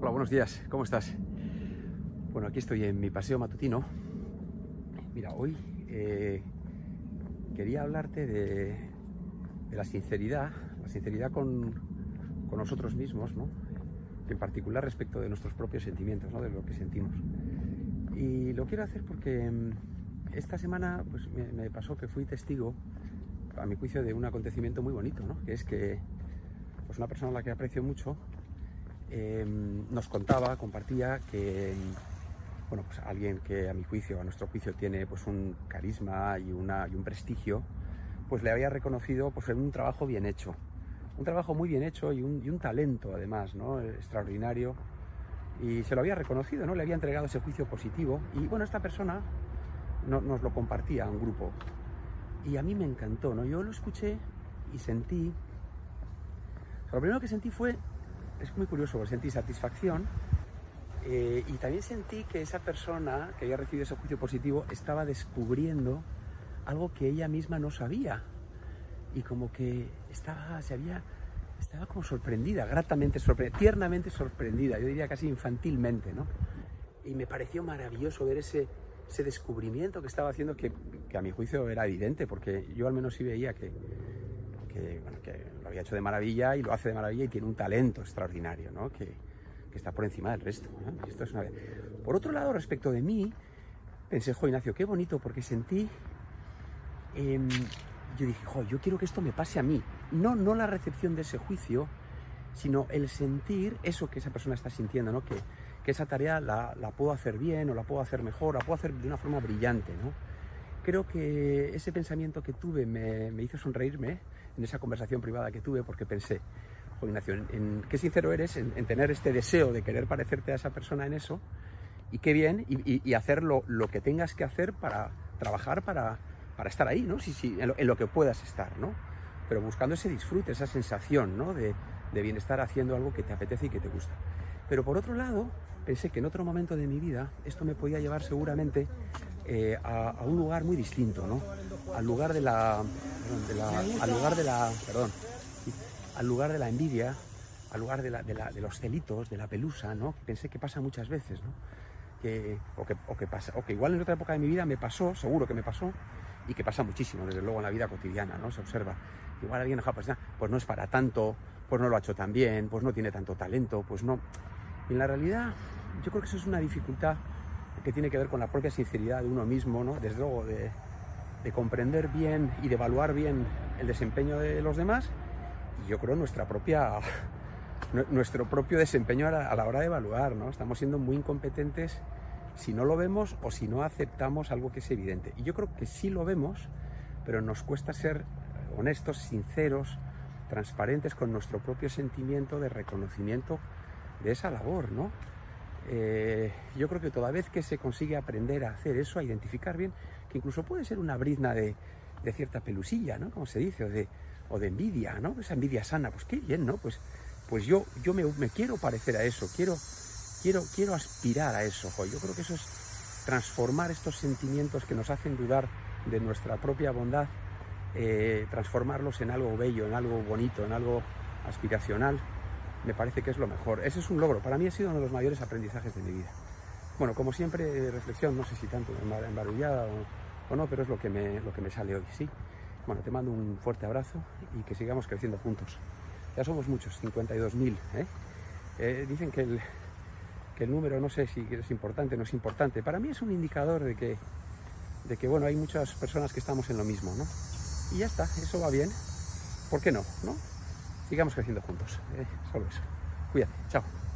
Hola, buenos días, ¿cómo estás? Bueno, aquí estoy en mi paseo matutino. Mira, hoy eh, quería hablarte de, la sinceridad, la sinceridad con, nosotros mismos, ¿no? En particular respecto de nuestros propios sentimientos, ¿no? De lo que sentimos. Y lo quiero hacer porque mm, esta semana pues, me, pasó que fui testigo, a mi juicio, de un acontecimiento muy bonito, ¿no? Que es que pues una persona a la que aprecio mucho Em, nos contaba, compartía que bueno, pues alguien que a mi juicio, a nuestro juicio, tiene pues un carisma y, una, y un prestigio, pues le había reconocido pues, un trabajo bien hecho. Un trabajo muy bien hecho y un, y un talento además, ¿no? Extraordinario. Y se lo había reconocido, ¿no? Le había entregado ese juicio positivo. Y bueno, esta persona no, nos lo compartía a un grupo. Y a mí me encantó, ¿no? Yo lo escuché y sentí... lo primero que sentí fue es muy curioso, sentí satisfacción eh, y también sentí que esa persona que había recibido ese juicio positivo estaba descubriendo algo que ella misma no sabía y como que estaba, se había, estaba como sorprendida, gratamente sorprendida, tiernamente sorprendida, yo diría casi infantilmente, ¿no? Y me pareció maravilloso ver ese, ese descubrimiento que estaba haciendo, que a mi juicio era evidente, porque yo al menos sí veía que, que, lo había hecho de maravilla y lo hace de maravilla y tiene un talento extraordinario, ¿no? que, está por encima del resto. Esto es una... Por otro lado, respecto de mí, pensé, jo, Ignacio, qué bonito, porque sentí... Em, yo dije, jo, yo quiero que esto me pase a mí. No, no la recepción de ese juicio, sino el sentir eso que esa persona está sintiendo, ¿no? que, que esa tarea la, la, puedo hacer bien o la puedo hacer mejor, la puedo hacer de una forma brillante. ¿no? Creo que ese pensamiento que tuve me, hizo sonreírme en esa conversación privada que tuve porque pensé, Juan Ignacio, en, qué sincero eres en, tener este deseo de querer parecerte a esa persona en eso y qué bien y, hacer lo, que tengas que hacer para trabajar para, para estar ahí, ¿no? Sí, sí, en lo, que puedas estar, ¿no? Pero buscando ese disfrute, esa sensación, ¿no? De, de bienestar haciendo algo que te apetece y que te gusta. Pero por otro lado, pensé que en otro momento de mi vida esto me podía llevar seguramente eh, a, un lugar muy distinto, ¿no? Al lugar de la, al lugar de la, perdón, al lugar de la envidia, al lugar de, de, los celitos, de la pelusa, ¿no? Pensé que pasa muchas veces, ¿no? Que, o, que, que pasa, o que igual en otra época de mi vida me pasó, seguro que me pasó, y que pasa muchísimo, desde luego, en la vida cotidiana, ¿no? Se observa. Igual alguien, pues, pues no es para tanto, pues no lo ha hecho tan bien, pues no tiene tanto talento, pues no. Y en la realidad, yo creo que eso es una dificultad que tiene que ver con la propia sinceridad de uno mismo, ¿no? desde luego de, comprender bien y de evaluar bien el desempeño de los demás y yo creo nuestra propia, nuestro propio desempeño a la, hora de evaluar. ¿no? Estamos siendo muy incompetentes si no lo vemos o si no aceptamos algo que es evidente. Y yo creo que sí lo vemos, pero nos cuesta ser honestos, sinceros, transparentes con nuestro propio sentimiento de reconocimiento de esa labor, ¿no? Eh, yo creo que toda vez que se consigue aprender a hacer eso, a identificar bien, que incluso puede ser una brizna de, cierta pelusilla, ¿no? Como se dice, o de, o de envidia, ¿no? Esa envidia sana, pues qué bien, ¿no? Pues, pues yo, yo me, quiero parecer a eso, quiero, quiero, quiero aspirar a eso. Yo creo que eso es transformar estos sentimientos que nos hacen dudar de nuestra propia bondad, eh, transformarlos en algo bello, en algo bonito, en algo aspiracional me parece que es lo mejor. Ese es un logro. Para mí ha sido uno de los mayores aprendizajes de mi vida. Bueno, como siempre, reflexión, no sé si tanto embarullada o, o no, pero es lo que, me, lo que me sale hoy, ¿sí? Bueno, te mando un fuerte abrazo y que sigamos creciendo juntos. Ya somos muchos, 52.000. ¿eh? ¿eh? dicen que el, que el número, no sé si es importante o no es importante. Para mí es un indicador de que, de que, bueno, hay muchas personas que estamos en lo mismo, ¿no? Y ya está, eso va bien. ¿Por qué no? ¿no? Sigamos creciendo juntos. Eh, solo eso. Cuídate. Chao.